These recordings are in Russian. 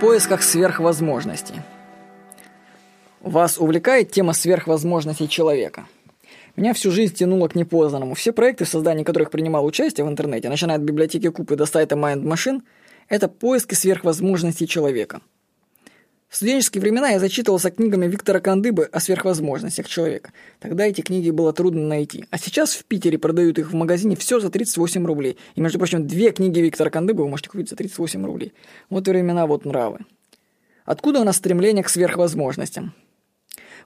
поисках сверхвозможностей. Вас увлекает тема сверхвозможностей человека? Меня всю жизнь тянуло к непознанному. Все проекты, в создании которых принимал участие в интернете, начиная от библиотеки Кубы до сайта Mind Machine, это поиски сверхвозможностей человека. В студенческие времена я зачитывался книгами Виктора Кандыбы о сверхвозможностях человека. Тогда эти книги было трудно найти. А сейчас в Питере продают их в магазине все за 38 рублей. И, между прочим, две книги Виктора Кандыбы вы можете купить за 38 рублей. Вот времена, вот нравы. Откуда у нас стремление к сверхвозможностям?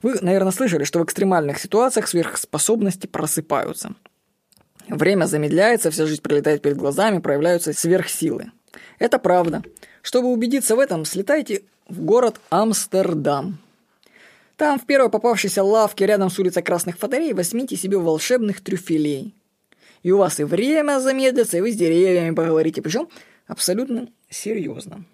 Вы, наверное, слышали, что в экстремальных ситуациях сверхспособности просыпаются. Время замедляется, вся жизнь пролетает перед глазами, проявляются сверхсилы. Это правда. Чтобы убедиться в этом, слетайте в город Амстердам. Там в первой попавшейся лавке рядом с улицей Красных Фонарей возьмите себе волшебных трюфелей. И у вас и время замедлится, и вы с деревьями поговорите, причем абсолютно серьезно.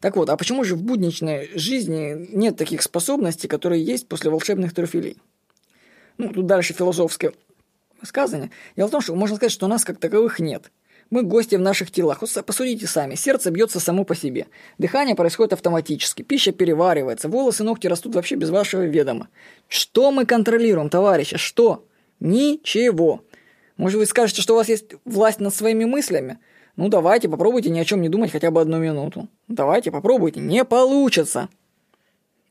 Так вот, а почему же в будничной жизни нет таких способностей, которые есть после волшебных трюфелей? Ну, тут дальше философское высказывание. Дело в том, что можно сказать, что у нас как таковых нет – мы гости в наших телах. Посудите сами. Сердце бьется само по себе. Дыхание происходит автоматически. Пища переваривается. Волосы, ногти растут вообще без вашего ведома. Что мы контролируем, товарищи? Что? Ничего. Может, вы скажете, что у вас есть власть над своими мыслями? Ну, давайте, попробуйте ни о чем не думать хотя бы одну минуту. Давайте, попробуйте. Не получится.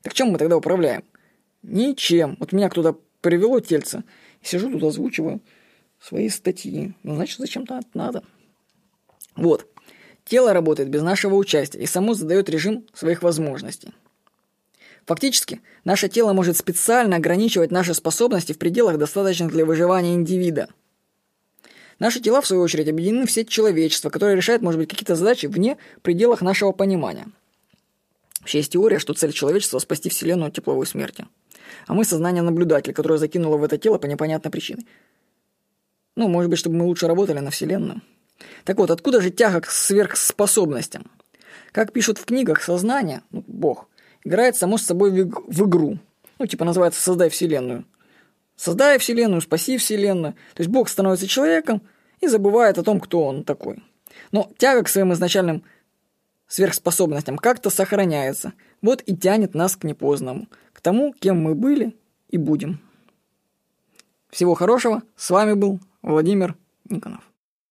Так чем мы тогда управляем? Ничем. Вот меня кто-то привело тельце. Сижу тут, озвучиваю свои статьи. Ну, значит, зачем-то надо. Вот. Тело работает без нашего участия и само задает режим своих возможностей. Фактически, наше тело может специально ограничивать наши способности в пределах, достаточных для выживания индивида. Наши тела, в свою очередь, объединены в сеть человечества, которое решает, может быть, какие-то задачи вне пределах нашего понимания. Вообще есть теория, что цель человечества – спасти Вселенную от тепловой смерти. А мы – сознание наблюдателя, которое закинуло в это тело по непонятной причине. Ну, может быть, чтобы мы лучше работали на Вселенную. Так вот, откуда же тяга к сверхспособностям? Как пишут в книгах, сознание, ну, Бог, играет само с собой в, игру. Ну, типа называется «Создай Вселенную». Создай Вселенную, спаси Вселенную. То есть Бог становится человеком и забывает о том, кто он такой. Но тяга к своим изначальным сверхспособностям как-то сохраняется. Вот и тянет нас к непознанному, к тому, кем мы были и будем. Всего хорошего. С вами был Владимир Никонов.